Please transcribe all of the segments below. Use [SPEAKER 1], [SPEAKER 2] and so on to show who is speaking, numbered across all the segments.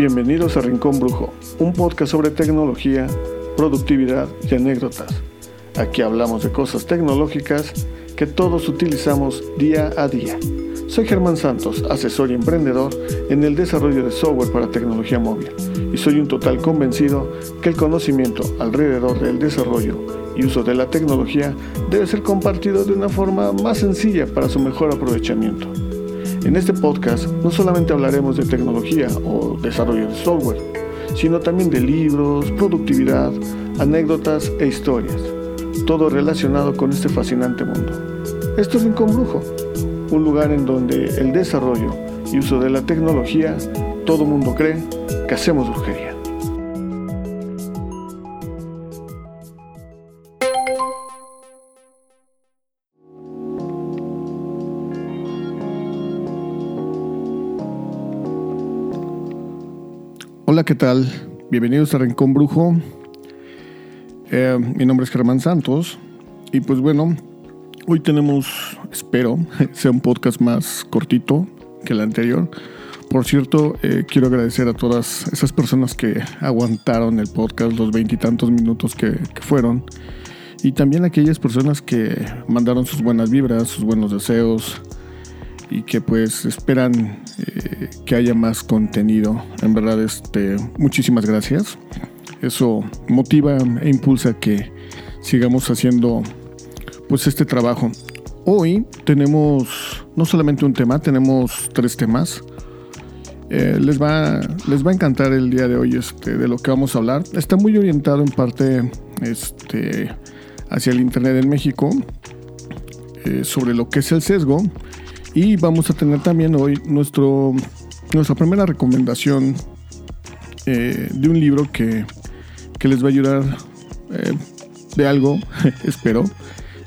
[SPEAKER 1] Bienvenidos a Rincón Brujo, un podcast sobre tecnología, productividad y anécdotas. Aquí hablamos de cosas tecnológicas que todos utilizamos día a día. Soy Germán Santos, asesor y emprendedor en el desarrollo de software para tecnología móvil, y soy un total convencido que el conocimiento alrededor del desarrollo y uso de la tecnología debe ser compartido de una forma más sencilla para su mejor aprovechamiento. En este podcast no solamente hablaremos de tecnología o desarrollo de software, sino también de libros, productividad, anécdotas e historias, todo relacionado con este fascinante mundo. Esto es Rincón Brujo, un lugar en donde el desarrollo y uso de la tecnología, todo mundo cree que hacemos brujería. ¿Qué tal? Bienvenidos a Rincón Brujo. Eh, mi nombre es Germán Santos y pues bueno, hoy tenemos, espero, sea un podcast más cortito que el anterior. Por cierto, eh, quiero agradecer a todas esas personas que aguantaron el podcast los veintitantos minutos que, fueron. Y también aquellas personas que mandaron sus buenas vibras, sus buenos deseos, y que pues esperan eh, que haya más contenido. En verdad, este, muchísimas gracias. Eso motiva e impulsa que sigamos haciendo pues este trabajo. Hoy tenemos no solamente un tema, tenemos tres temas. Eh, les, va, les va a encantar el día de hoy este, de lo que vamos a hablar. Está muy orientado en parte este, hacia el Internet en México, eh, sobre lo que es el sesgo y vamos a tener también hoy nuestra primera recomendación eh, de un libro que, les va a ayudar eh, de algo, espero,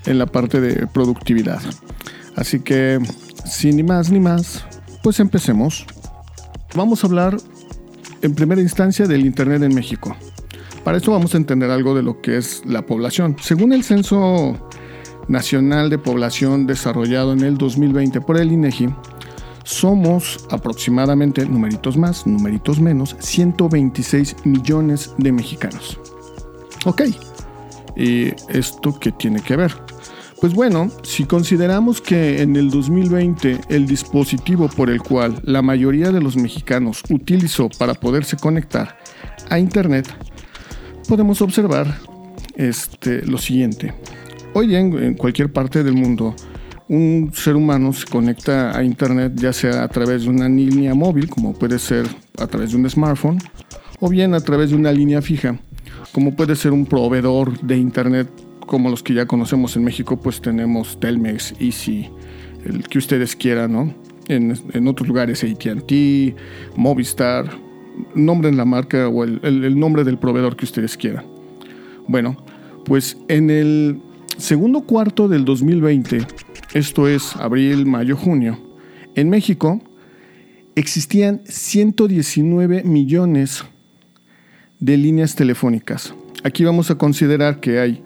[SPEAKER 1] en la parte de productividad. Así que, sin ni más ni más, pues empecemos. Vamos a hablar en primera instancia del Internet en México. Para esto vamos a entender algo de lo que es la población. Según el censo Nacional de Población desarrollado en el 2020 por el INEGI, somos aproximadamente, numeritos más, numeritos menos, 126 millones de mexicanos. Ok, ¿y esto qué tiene que ver? Pues bueno, si consideramos que en el 2020 el dispositivo por el cual la mayoría de los mexicanos utilizó para poderse conectar a Internet, podemos observar este, lo siguiente. Hoy en, cualquier parte del mundo, un ser humano se conecta a Internet ya sea a través de una línea móvil, como puede ser a través de un smartphone, o bien a través de una línea fija, como puede ser un proveedor de Internet como los que ya conocemos en México, pues tenemos Telmex, Easy, el que ustedes quieran, ¿no? En, otros lugares ATT, Movistar, nombren la marca o el nombre del proveedor que ustedes quieran. Bueno, pues en el segundo cuarto del 2020, esto es abril, mayo, junio, en México existían 119 millones de líneas telefónicas. Aquí vamos a considerar que hay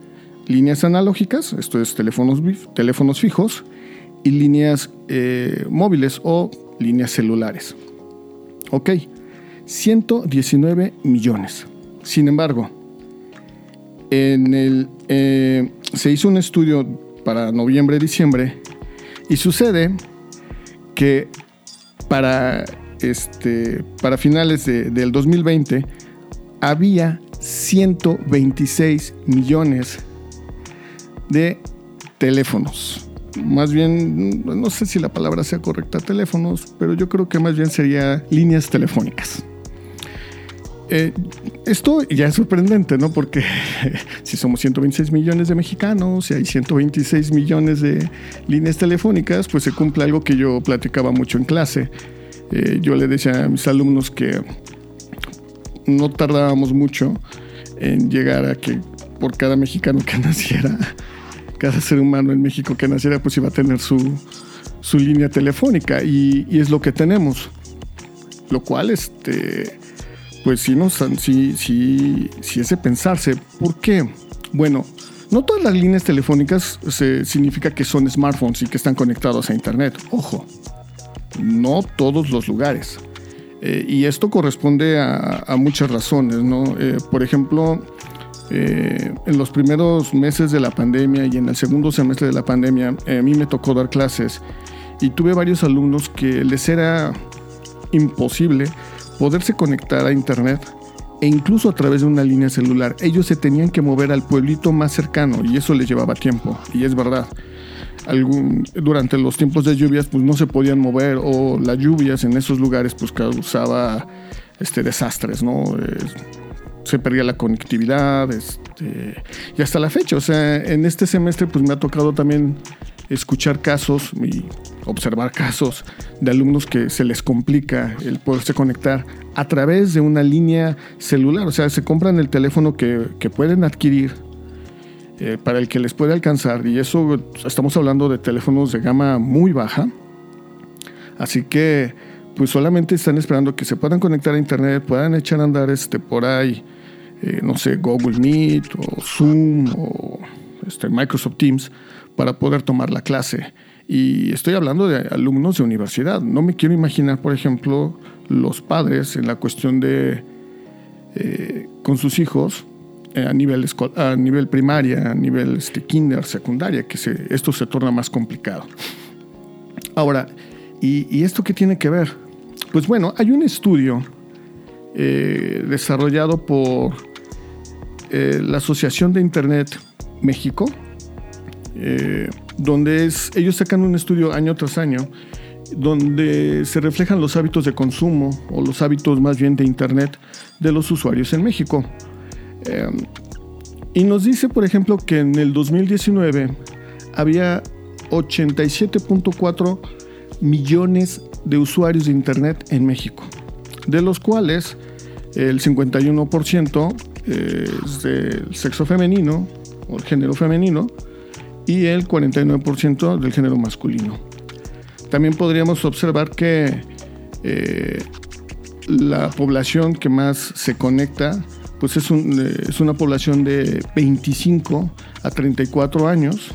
[SPEAKER 1] líneas analógicas, esto es teléfonos, teléfonos fijos, y líneas eh, móviles o líneas celulares. Ok, 119 millones. Sin embargo, en el, eh, se hizo un estudio para noviembre-diciembre y sucede que para, este, para finales del 2020 había 126 millones de teléfonos. Más bien, no sé si la palabra sea correcta, teléfonos, pero yo creo que más bien sería líneas telefónicas. Eh, esto ya es sorprendente, ¿no? Porque si somos 126 millones de mexicanos y hay 126 millones de líneas telefónicas, pues se cumple algo que yo platicaba mucho en clase. Eh, yo le decía a mis alumnos que no tardábamos mucho en llegar a que por cada mexicano que naciera, cada ser humano en México que naciera, pues iba a tener su, su línea telefónica y es lo que tenemos. Lo cual, este pues sí, no, sí, sí, sí es pensarse. ¿Por qué? Bueno, no todas las líneas telefónicas se, significa que son smartphones y que están conectados a Internet. Ojo, no todos los lugares. Eh, y esto corresponde a, muchas razones, ¿no? Eh, por ejemplo, eh, en los primeros meses de la pandemia y en el segundo semestre de la pandemia, a mí me tocó dar clases y tuve varios alumnos que les era imposible poderse conectar a internet e incluso a través de una línea celular. Ellos se tenían que mover al pueblito más cercano y eso les llevaba tiempo, y es verdad. durante los tiempos de lluvias pues no se podían mover o las lluvias en esos lugares pues causaba este, desastres, ¿no? se perdía la conectividad este, y hasta la fecha, o sea, en este semestre pues me ha tocado también escuchar casos y observar casos de alumnos que se les complica el poderse conectar a través de una línea celular. O sea, se compran el teléfono que, pueden adquirir eh, para el que les puede alcanzar. Y eso estamos hablando de teléfonos de gama muy baja. Así que pues solamente están esperando que se puedan conectar a internet, puedan echar a andar este, por ahí, eh, no sé, Google Meet o Zoom o este, Microsoft Teams para poder tomar la clase. Y estoy hablando de alumnos de universidad. No me quiero imaginar, por ejemplo, los padres en la cuestión de eh, con sus hijos eh, a nivel a nivel primaria, a nivel este, kinder, secundaria, que se, esto se torna más complicado. Ahora, ¿y, esto qué tiene que ver? Pues bueno, hay un estudio eh, desarrollado por la Asociación de Internet México, eh, donde es, ellos sacan un estudio año tras año donde se reflejan los hábitos de consumo o los hábitos más bien de Internet de los usuarios en México. Eh, y nos dice, por ejemplo, que en el 2019 había 87.4 millones de usuarios de Internet en México, de los cuales el 51% es del sexo femenino o el género femenino, y el 49% del género masculino. También podríamos observar que eh, la población que más se conecta pues es, es, una población de 25 a 34 años.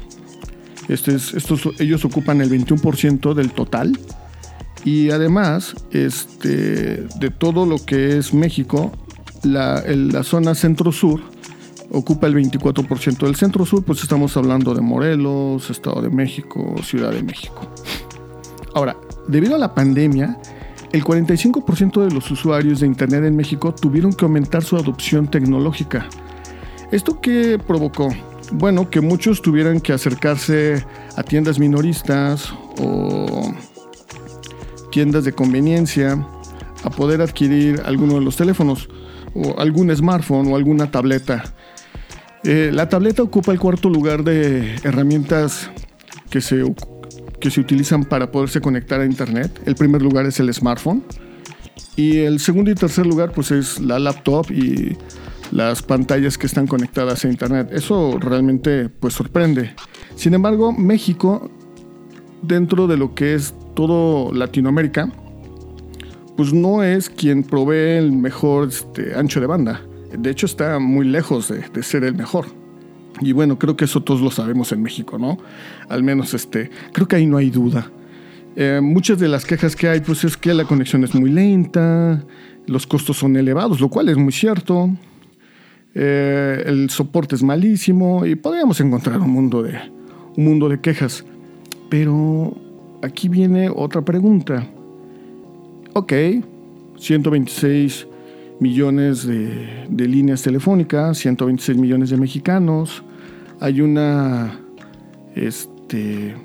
[SPEAKER 1] Este estos, ellos ocupan el 21% del total. Y además, este, de todo lo que es México, la zona centro-sur ocupa el 24% del centro sur, pues estamos hablando de Morelos, Estado de México, Ciudad de México. Ahora, debido a la pandemia, el 45% de los usuarios de Internet en México tuvieron que aumentar su adopción tecnológica. ¿Esto qué provocó? Bueno, que muchos tuvieran que acercarse a tiendas minoristas o tiendas de conveniencia a poder adquirir alguno de los teléfonos o algún smartphone o alguna tableta. Eh, la tableta ocupa el cuarto lugar de herramientas que se, que se utilizan para poderse conectar a Internet. El primer lugar es el smartphone. Y el segundo y tercer lugar pues es la laptop y las pantallas que están conectadas a Internet. Eso realmente pues sorprende. Sin embargo, México, dentro de lo que es todo Latinoamérica, pues no es quien provee el mejor este, ancho de banda. De hecho, está muy lejos de, ser el mejor. Y bueno, creo que eso todos lo sabemos en México, ¿no? Al menos este, creo que ahí no hay duda. Eh, muchas de las quejas que hay, pues es que la conexión es muy lenta, los costos son elevados, lo cual es muy cierto. Eh, el soporte es malísimo y podríamos encontrar un mundo de un mundo de quejas. Pero aquí viene otra pregunta. Ok, 126 millones de, líneas telefónicas, 126 millones de mexicanos, hay una este,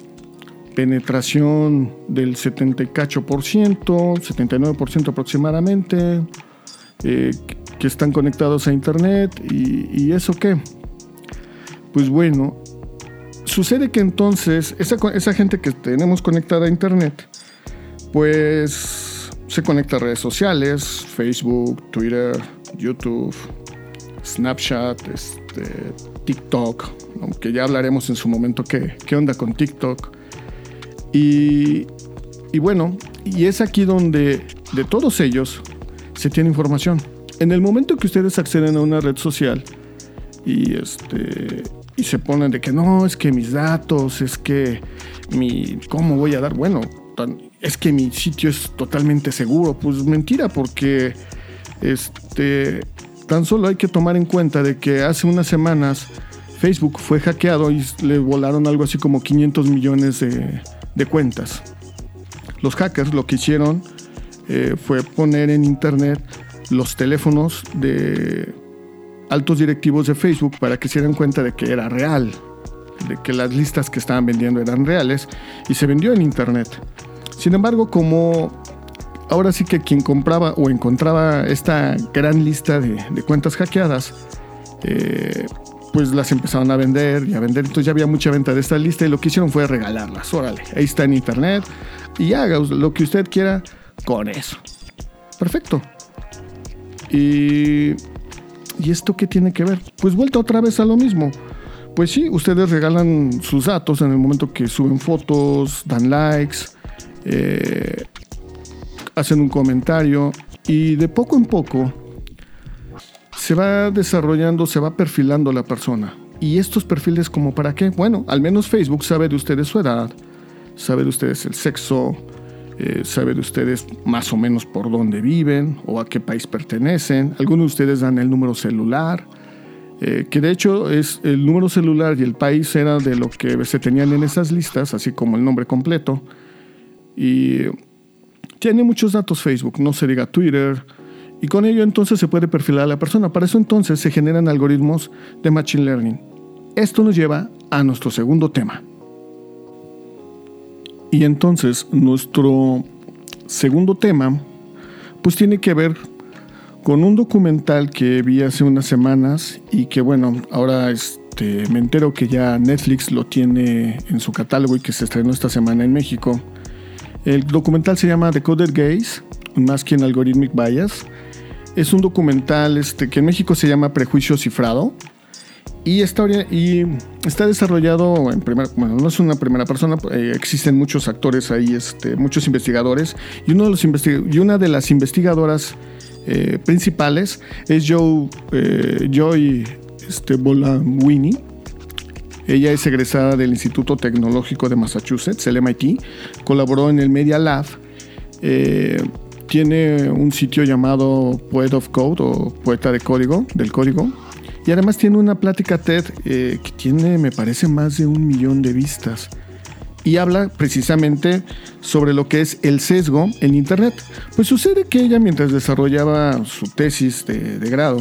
[SPEAKER 1] penetración del 78%, 79% aproximadamente, eh, que están conectados a Internet. ¿Y, eso qué? Pues bueno, sucede que entonces esa, esa gente que tenemos conectada a Internet, pues se conecta a redes sociales, Facebook, Twitter, YouTube, Snapchat, este, TikTok, aunque ya hablaremos en su momento qué, qué onda con TikTok. Y, y bueno, y es aquí donde de todos ellos se tiene información. En el momento que ustedes acceden a una red social y este y se ponen de que no, es que mis datos, es que mi cómo voy a dar, bueno, es que mi sitio es totalmente seguro. Pues mentira, porque este, tan solo hay que tomar en cuenta de que hace unas semanas Facebook fue hackeado y le volaron algo así como 500 millones de, cuentas. Los hackers lo que hicieron eh, fue poner en internet los teléfonos de altos directivos de Facebook para que se dieran cuenta de que era real, de que las listas que estaban vendiendo eran reales y se vendió en internet. Sin embargo, como ahora sí que quien compraba o encontraba esta gran lista de, cuentas hackeadas, eh, pues las empezaron a vender y a vender. Entonces ya había mucha venta de esta lista y lo que hicieron fue regalarlas. Órale, ahí está en internet y haga lo que usted quiera con eso. Perfecto. Y, ¿Y esto qué tiene que ver? Pues vuelta otra vez a lo mismo. Pues sí, ustedes regalan sus datos en el momento que suben fotos, dan likes, eh, hacen un comentario y de poco en poco se va desarrollando, se va perfilando la persona. ¿Y estos perfiles como para qué? Bueno, al menos Facebook sabe de ustedes su edad, sabe de ustedes el sexo, eh, sabe de ustedes más o menos por dónde viven o a qué país pertenecen. Algunos de ustedes dan el número celular, eh, que de hecho es el número celular y el país era de lo que se tenían en esas listas, así como el nombre completo. Y tiene muchos datos Facebook, no se diga Twitter. Y con ello entonces se puede perfilar a la persona. Para eso entonces se generan algoritmos de Machine Learning. Esto nos lleva a nuestro segundo tema. Y entonces nuestro segundo tema pues tiene que ver con un documental que vi hace unas semanas y que bueno, ahora este, me entero que ya Netflix lo tiene en su catálogo y que se estrenó esta semana en México. El documental se llama Decoded Gaze, más que en Algorithmic Bias. Es un documental este, que en México se llama Prejuicio Cifrado. Y está, desarrollado en primera, bueno, no es una primera persona, eh, existen muchos actores ahí, este, muchos investigadores, y, una de las investigadoras eh, principales es Joe, eh, Joy este. Ella es egresada del Instituto Tecnológico de Massachusetts, el MIT. Colaboró en el Media Lab. Eh, tiene un sitio llamado Poet of Code o Poeta de Código, del Código. Y además tiene una plática TED eh, que tiene, me parece, más de un millón de vistas. Y habla precisamente sobre lo que es el sesgo en Internet. Pues sucede que ella, mientras desarrollaba su tesis de, de grado,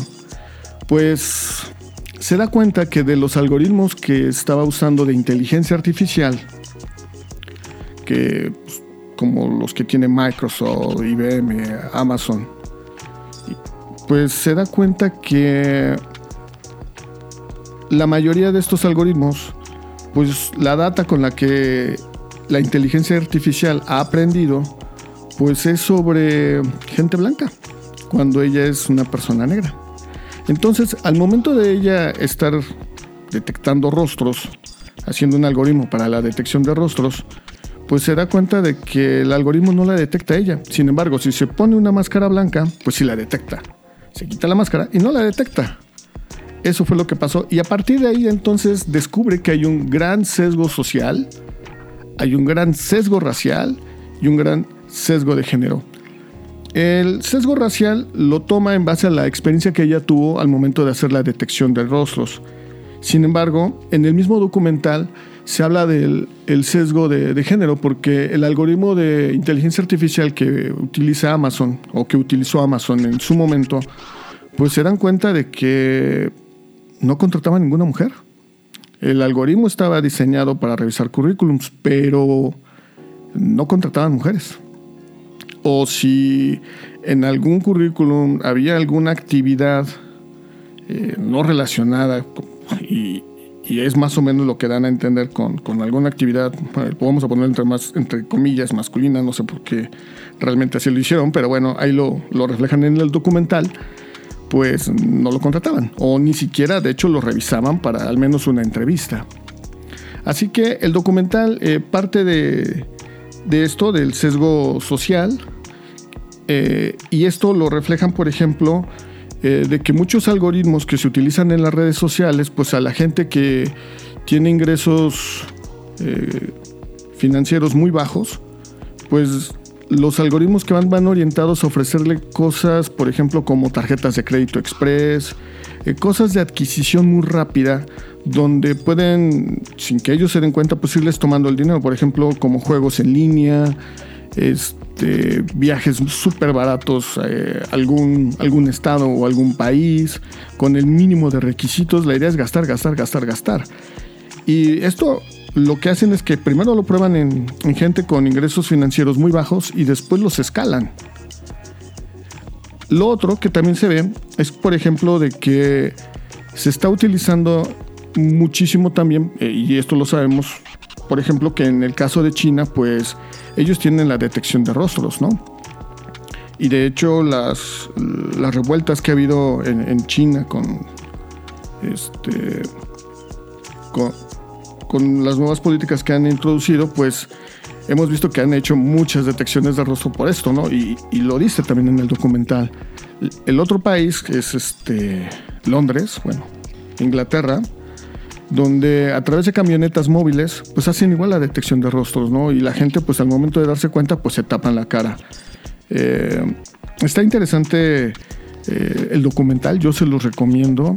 [SPEAKER 1] pues se da cuenta que de los algoritmos que estaba usando de inteligencia artificial, que pues, como los que tiene Microsoft, IBM, Amazon, pues se da cuenta que la mayoría de estos algoritmos, pues la data con la que la inteligencia artificial ha aprendido, pues es sobre gente blanca, cuando ella es una persona negra. Entonces, al momento de ella estar detectando rostros, haciendo un algoritmo para la detección de rostros, pues se da cuenta de que el algoritmo no la detecta a ella. Sin embargo, si se pone una máscara blanca, pues sí la detecta. Se quita la máscara y no la detecta. Eso fue lo que pasó. Y a partir de ahí entonces descubre que hay un gran sesgo social, hay un gran sesgo racial y un gran sesgo de género. El sesgo racial lo toma en base a la experiencia que ella tuvo al momento de hacer la detección de rostros. Sin embargo, en el mismo documental se habla del sesgo de, género porque el algoritmo de inteligencia artificial que utiliza Amazon o que utilizó Amazon en su momento, pues se dan cuenta de que no contrataba a ninguna mujer. El algoritmo estaba diseñado para revisar currículums, pero no contrataban mujeres o si en algún currículum había alguna actividad eh, no relacionada y, es más o menos lo que dan a entender con, alguna actividad, vamos a poner entre, más, entre comillas masculina, no sé por qué realmente así lo hicieron, pero bueno, ahí lo, reflejan en el documental, pues no lo contrataban o ni siquiera de hecho lo revisaban para al menos una entrevista. Así que el documental eh, parte de, de esto, del sesgo social, eh, y esto lo reflejan, por ejemplo, eh, de que muchos algoritmos que se utilizan en las redes sociales, pues a la gente que tiene ingresos eh, financieros muy bajos, pues los algoritmos que van, van orientados a ofrecerle cosas, por ejemplo, como tarjetas de crédito express, cosas de adquisición muy rápida, donde pueden, sin que ellos se den cuenta, pues irles tomando el dinero, por ejemplo, como juegos en línea, este, viajes súper baratos a eh, algún, algún estado o algún país, con el mínimo de requisitos. La idea es gastar, gastar, gastar, gastar. Y esto lo que hacen es que primero lo prueban en, gente con ingresos financieros muy bajos y después los escalan. Lo otro que también se ve es, por ejemplo, de que se está utilizando muchísimo también, eh, y esto lo sabemos, por ejemplo, que en el caso de China, pues ellos tienen la detección de rostros, ¿no? Y de hecho las, las revueltas que ha habido en, China con, este, con, con las nuevas políticas que han introducido, pues hemos visto que han hecho muchas detecciones de rostro por esto, ¿no? Y, lo dice también en el documental. El otro país es este, Londres, bueno, Inglaterra, donde a través de camionetas móviles, pues hacen igual la detección de rostros, ¿no? Y la gente, pues al momento de darse cuenta, pues se tapan la cara. Eh, está interesante eh, el documental, yo se los recomiendo.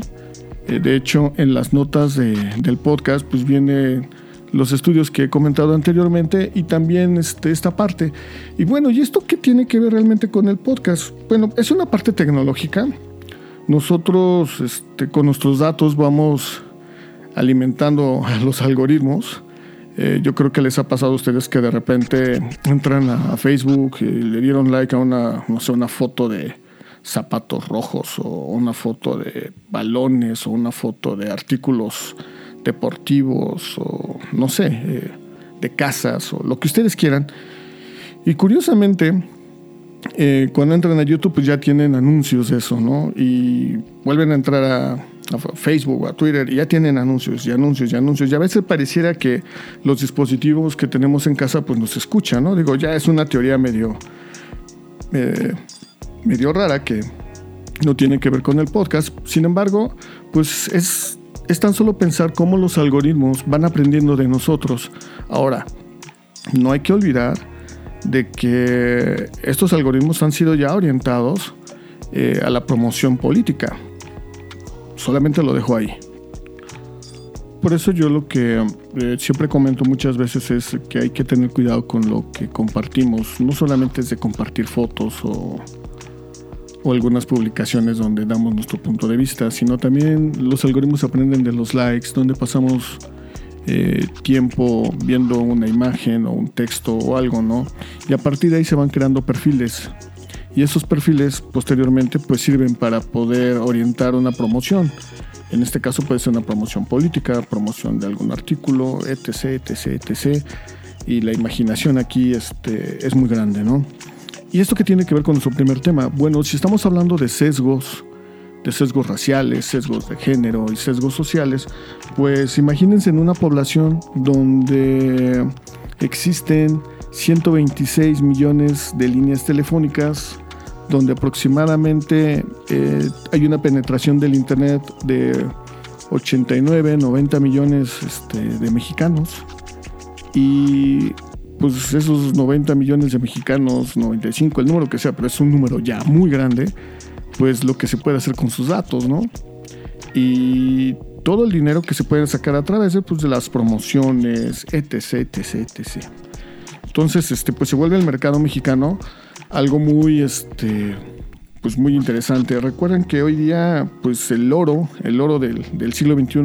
[SPEAKER 1] Eh, de hecho, en las notas del podcast, pues viene los estudios que he comentado anteriormente y también este, esta parte. Y bueno, ¿y esto qué tiene que ver realmente con el podcast? Bueno, es una parte tecnológica. Nosotros este, con nuestros datos vamos alimentando los algoritmos. Eh, yo creo que les ha pasado a ustedes que de repente entran a, a, Facebook y le dieron like a una, no sé, una foto de, zapatos rojos o una foto de balones o una foto de artículos deportivos o no sé, eh, de casas o lo que ustedes quieran. Y curiosamente, eh, cuando entran a YouTube pues ya tienen anuncios de eso, ¿no? Y vuelven a entrar a, a Facebook, a Twitter, y ya tienen anuncios y anuncios y anuncios. Y a veces pareciera que los dispositivos que tenemos en casa pues nos escuchan, ¿no? Digo, ya es una teoría medio... Eh, medio rara que no tiene que ver con el podcast. Sin embargo, pues es, es tan solo pensar cómo los algoritmos van aprendiendo de nosotros. Ahora, no hay que olvidar de que estos algoritmos han sido ya orientados eh, a la promoción política. Solamente lo dejo ahí. Por eso yo lo que eh, siempre comento muchas veces es que hay que tener cuidado con lo que compartimos. No solamente es de compartir fotos o o algunas publicaciones donde damos nuestro punto de vista, sino también los algoritmos aprenden de los likes, donde pasamos eh, tiempo viendo una imagen o un texto o algo, ¿no? Y a partir de ahí se van creando perfiles. Y esos perfiles posteriormente pues sirven para poder orientar una promoción. En este caso puede ser una promoción política, promoción de algún artículo, etc, etc, etc. Y la imaginación aquí este, es muy grande, ¿no? ¿Y esto qué tiene que ver con nuestro primer tema? Bueno, si estamos hablando de sesgos, de sesgos raciales, sesgos de género y sesgos sociales, pues imagínense en una población donde existen 126 millones de líneas telefónicas, donde aproximadamente eh, hay una penetración del Internet de 89, 90 millones este, de mexicanos. Y pues esos 90 millones de mexicanos, 95, el número que sea, pero es un número ya muy grande, pues lo que se puede hacer con sus datos, ¿no? Y todo el dinero que se puede sacar a través pues, de las promociones, etc, etc, etc. Entonces, este, pues se vuelve el mercado mexicano algo muy, este, pues muy interesante. Recuerden que hoy día, pues el oro, el oro del, del siglo XXI,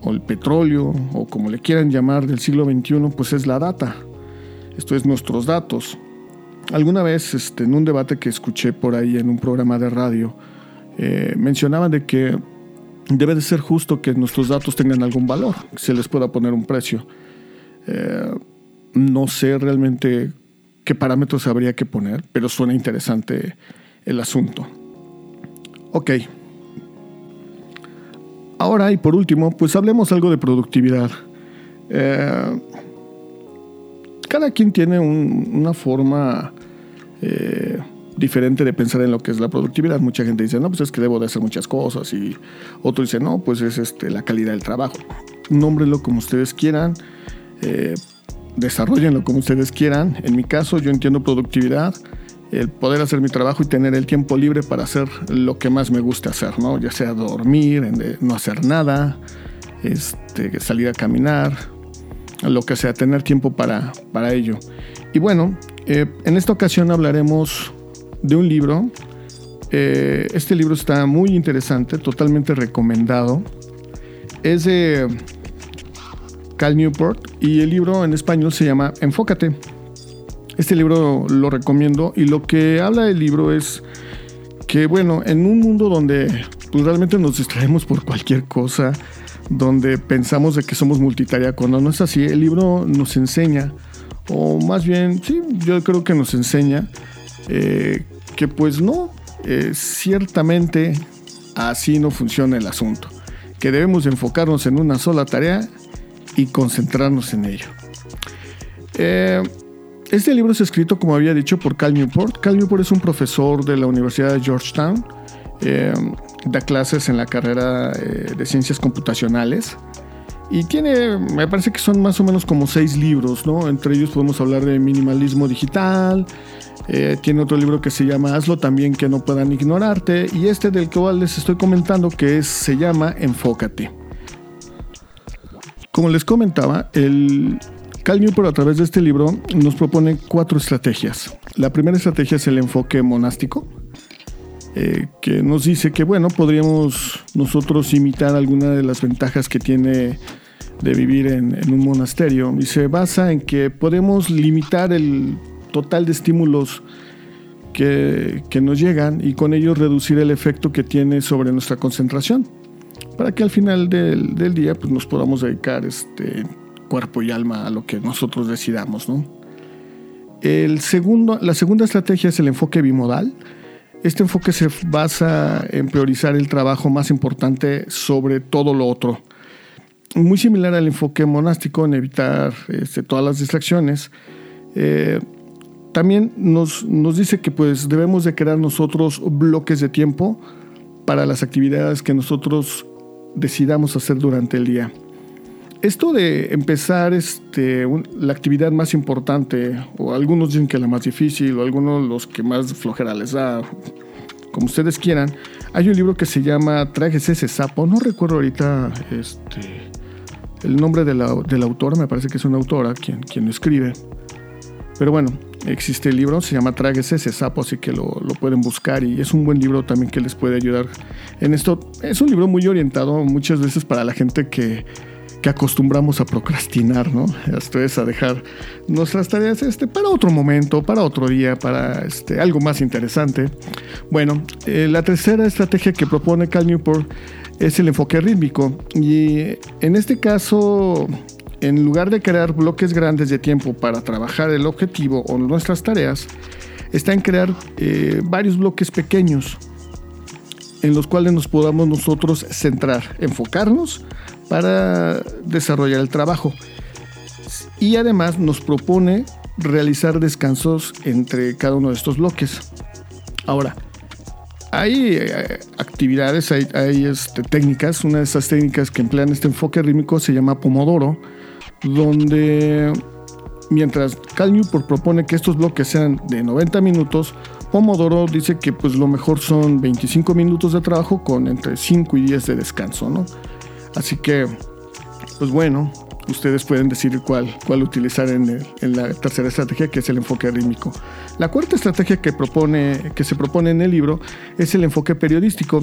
[SPEAKER 1] o el petróleo, o como le quieran llamar del siglo XXI, pues es la data. Esto es nuestros datos. Alguna vez este, en un debate que escuché por ahí en un programa de radio, eh, mencionaban de que debe de ser justo que nuestros datos tengan algún valor, que se les pueda poner un precio. Eh, no sé realmente qué parámetros habría que poner, pero suena interesante el asunto. Ok, Ahora y por último, pues hablemos algo de productividad. Eh, cada quien tiene una forma eh, diferente de pensar en lo que es la productividad. Mucha gente dice, no, pues es que debo de hacer muchas cosas. Y otro dice, no, pues es este, la calidad del trabajo. Nómbrelo como ustedes quieran. Eh, desarrollenlo como ustedes quieran. En mi caso, yo entiendo productividad, el poder hacer mi trabajo y tener el tiempo libre para hacer lo que más me gusta hacer, ¿no? Ya sea dormir, no hacer nada, este, salir a caminar, lo que sea, tener tiempo para, para ello. Y bueno, eh, en esta ocasión hablaremos de un libro. Eh, este libro está muy interesante, totalmente recomendado. Es de Cal Newport y el libro en español se llama Enfócate. Este libro lo recomiendo y lo que habla del libro es que, bueno, en un mundo donde pues, realmente nos distraemos por cualquier cosa, donde pensamos de que somos multitarea, cuando no es así, el libro nos enseña, o más bien, sí, yo creo que nos enseña eh, que pues no, eh, ciertamente así no funciona el asunto, que debemos enfocarnos en una sola tarea y concentrarnos en ello. Eh, este libro es escrito, como había dicho, por Cal Newport. Cal Newport es un profesor de la Universidad de Georgetown. Eh, da clases en la carrera eh, de ciencias computacionales. Y tiene, me parece que son más o menos como seis libros, ¿no? Entre ellos podemos hablar de minimalismo digital. Tiene otro libro que se llama Hazlo también que no puedan ignorarte. Y este del cual les estoy comentando que se llama Enfócate. Como les comentaba, el, Cal Newport a través de este libro nos propone cuatro estrategias. La primera estrategia es el enfoque monástico, eh, que nos dice que bueno, podríamos nosotros imitar alguna de las ventajas que tiene de vivir en, un monasterio y se basa en que podemos limitar el total de estímulos que, nos llegan y con ello reducir el efecto que tiene sobre nuestra concentración para que al final del, del día pues, nos podamos dedicar este, cuerpo y alma a lo que nosotros decidamos. ¿no? El segundo, la segunda estrategia es el enfoque bimodal. Este enfoque se basa en priorizar el trabajo más importante sobre todo lo otro. Muy similar al enfoque monástico en evitar este, todas las distracciones. Eh, también nos, nos, dice que pues, debemos de crear nosotros bloques de tiempo para las actividades que nosotros decidamos hacer durante el día. Esto de empezar este, la actividad más importante, o algunos dicen que la más difícil, o algunos los que más flojera les da, como ustedes quieran, hay un libro que se llama Trajes ese sapo. No recuerdo ahorita este, el nombre de la, autora, me parece que es una autora quien, quien escribe. Pero bueno, existe el libro, se llama Trajes ese sapo, así que lo, lo, pueden buscar y es un buen libro también que les puede ayudar en esto. Es un libro muy orientado muchas veces para la gente que que acostumbramos a procrastinar, ¿no? Esto es a dejar nuestras tareas este, para otro momento, para otro día, para este, algo más interesante. Bueno, eh, la tercera estrategia que propone Cal Newport es el enfoque rítmico. Y en este caso, en lugar de crear bloques grandes de tiempo para trabajar el objetivo o nuestras tareas, está en crear eh, varios bloques pequeños en los cuales nos podamos nosotros centrar, enfocarnos para desarrollar el trabajo. Y además nos propone realizar descansos entre cada uno de estos bloques. Ahora, hay eh, actividades, hay, este, técnicas. Una de esas técnicas que emplean este enfoque rítmico se llama Pomodoro, donde mientras Cal Newport propone que estos bloques sean de 90 minutos, Pomodoro dice que pues lo mejor son 25 minutos de trabajo con entre 5 y 10 de descanso, ¿no? Así que, pues bueno, ustedes pueden decidir cuál, cuál utilizar en, la tercera estrategia, que es el enfoque rítmico. La cuarta estrategia que, propone, que se propone en el libro es el enfoque periodístico.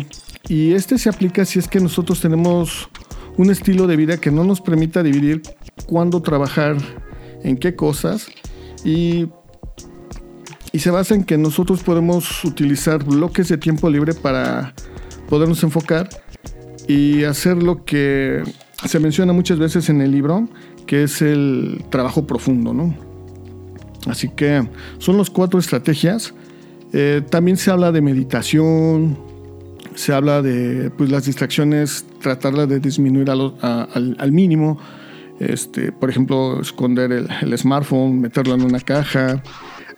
[SPEAKER 1] Y este se aplica si es que nosotros tenemos un estilo de vida que no nos permita dividir cuándo trabajar en qué cosas y, y se basa en que nosotros podemos utilizar bloques de tiempo libre para podernos enfocar y hacer lo que se menciona muchas veces en el libro, que es el trabajo profundo, ¿no? Así que son las cuatro estrategias. Eh, también se habla de meditación, se habla de pues, las distracciones, tratarlas de disminuir al, mínimo. Este, por ejemplo, esconder el, smartphone, meterlo en una caja.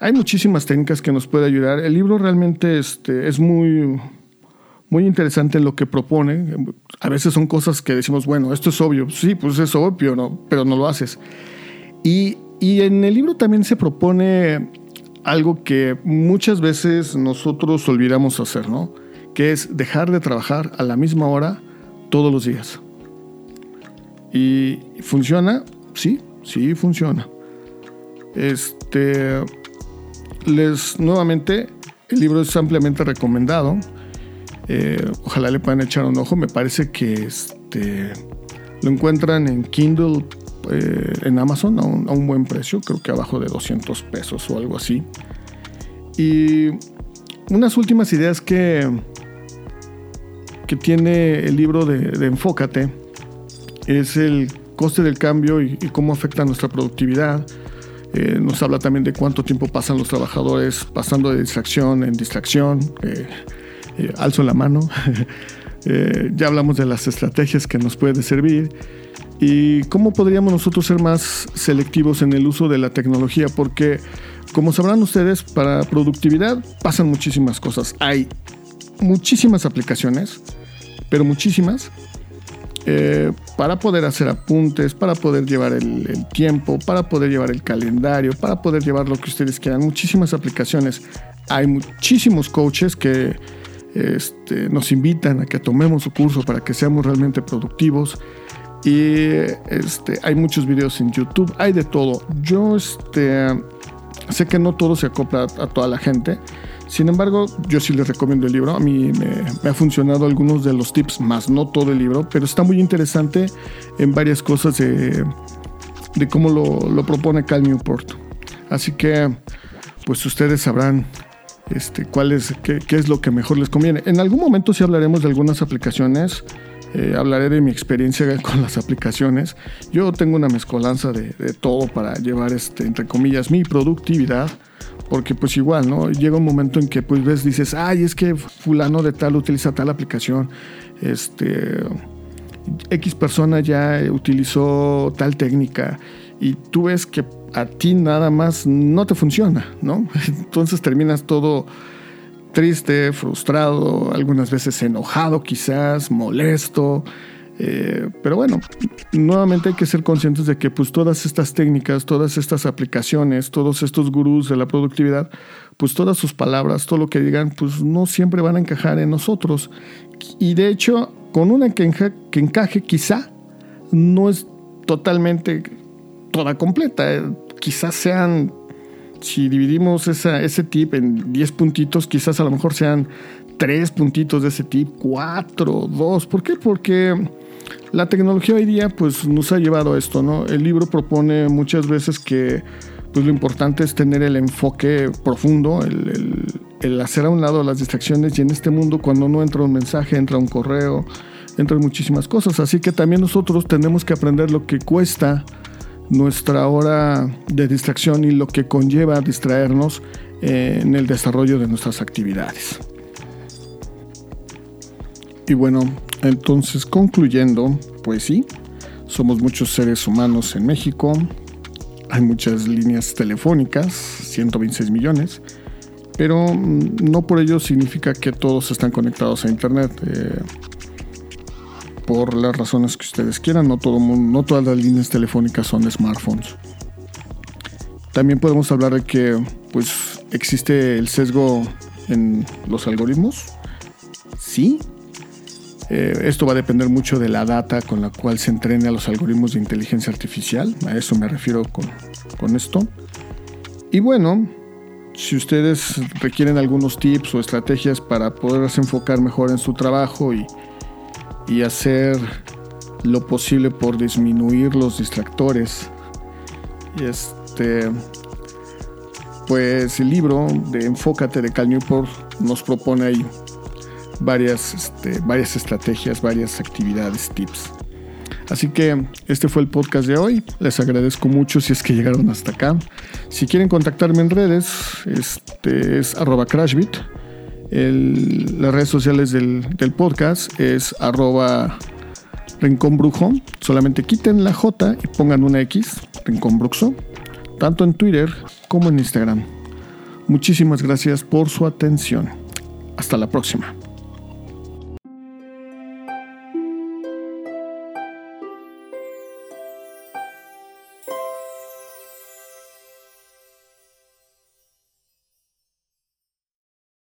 [SPEAKER 1] Hay muchísimas técnicas que nos puede ayudar. El libro realmente este, es muy, muy interesante lo que propone. A veces son cosas que decimos, bueno, esto es obvio. Sí, pues es obvio, ¿no? pero no lo haces. Y Y en el libro también se propone algo que muchas veces nosotros olvidamos hacer, ¿no? Que es dejar de trabajar a la misma hora todos los días. ¿Y funciona? Sí, sí funciona. Este, les nuevamente, el libro es ampliamente recomendado. Eh, ojalá le puedan echar un ojo. Me parece que este, lo encuentran en Kindle, eh, en Amazon, a un, buen precio, creo que abajo de 200 pesos o algo así. Y unas últimas ideas que, que tiene el libro de Enfócate es el coste del cambio y, cómo afecta nuestra productividad. Eh, nos habla también de cuánto tiempo pasan los trabajadores pasando de distracción en distracción. Eh, eh, alzo la mano. ya hablamos de las estrategias que nos pueden servir y cómo podríamos nosotros ser más selectivos en el uso de la tecnología, porque como sabrán ustedes, para productividad pasan muchísimas cosas. Hay muchísimas aplicaciones, pero muchísimas, eh, para poder hacer apuntes, para poder llevar el, tiempo, para poder llevar el calendario, para poder llevar lo que ustedes quieran. Muchísimas aplicaciones. Hay muchísimos coaches que este, nos invitan a que tomemos su curso para que seamos realmente productivos. Y este, hay muchos videos en YouTube, hay de todo. Yo este, sé que no todo se acopla a toda la gente. Sin embargo, yo sí les recomiendo el libro. A mí me, me, ha funcionado algunos de los tips, más no todo el libro, pero está muy interesante en varias cosas de, cómo lo, propone Cal Newport. Así que, pues ustedes sabrán este, cuál es, qué, es lo que mejor les conviene. En algún momento sí hablaremos de algunas aplicaciones. Eh, hablaré de mi experiencia con las aplicaciones. Yo tengo una mezcolanza de, de todo para llevar, este, entre comillas, mi productividad porque pues igual, ¿no? Llega un momento en que pues ves, dices, ay, es que fulano de tal utiliza tal aplicación, este, X persona ya utilizó tal técnica y tú ves que a ti nada más no te funciona, ¿no? Entonces terminas todo triste, frustrado, algunas veces enojado quizás, molesto, eh, pero bueno, nuevamente hay que ser conscientes de que pues todas estas técnicas, todas estas aplicaciones, todos estos gurús de la productividad, pues todas sus palabras, todo lo que digan, pues no siempre van a encajar en nosotros. Y de hecho, con una que, encaje quizá no es totalmente toda completa. Eh, quizás sean, si dividimos ese tip en 10 puntitos, quizás a lo mejor sean 3 puntitos de ese tip, 4, 2. ¿Por qué? Porque la tecnología hoy día pues, nos ha llevado a esto, ¿no? El libro propone muchas veces que pues, lo importante es tener el enfoque profundo, el, el, el, hacer a un lado las distracciones y en este mundo cuando no entra un mensaje, entra un correo, entran muchísimas cosas. Así que también nosotros tenemos que aprender lo que cuesta nuestra hora de distracción y lo que conlleva distraernos en el desarrollo de nuestras actividades. Y bueno, entonces concluyendo, pues sí, somos muchos seres humanos en México, hay muchas líneas telefónicas, 126 millones, pero no por ello significa que todos están conectados a Internet. Eh, por las razones que ustedes quieran, no, todo no todas las líneas telefónicas son smartphones. También podemos hablar de que pues, existe el sesgo en los algoritmos. Sí, eh, esto va a depender mucho de la data con la cual se entrene a los algoritmos de inteligencia artificial. A eso me refiero con, con esto. Y bueno, si ustedes requieren algunos tips o estrategias para poderse enfocar mejor en su trabajo y, y hacer lo posible por disminuir los distractores, este, pues el libro de Enfócate de Cal Newport nos propone ahí varias, este, varias estrategias, varias actividades, tips. Así que este fue el podcast de hoy. Les agradezco mucho si es que llegaron hasta acá. Si quieren contactarme en redes, este es arroba crashbit. Las redes sociales del, del podcast es arroba rinconbrujo. Solamente quiten la J y pongan una X, rinconbruxo, tanto en Twitter como en Instagram. Muchísimas gracias por su atención. Hasta la próxima.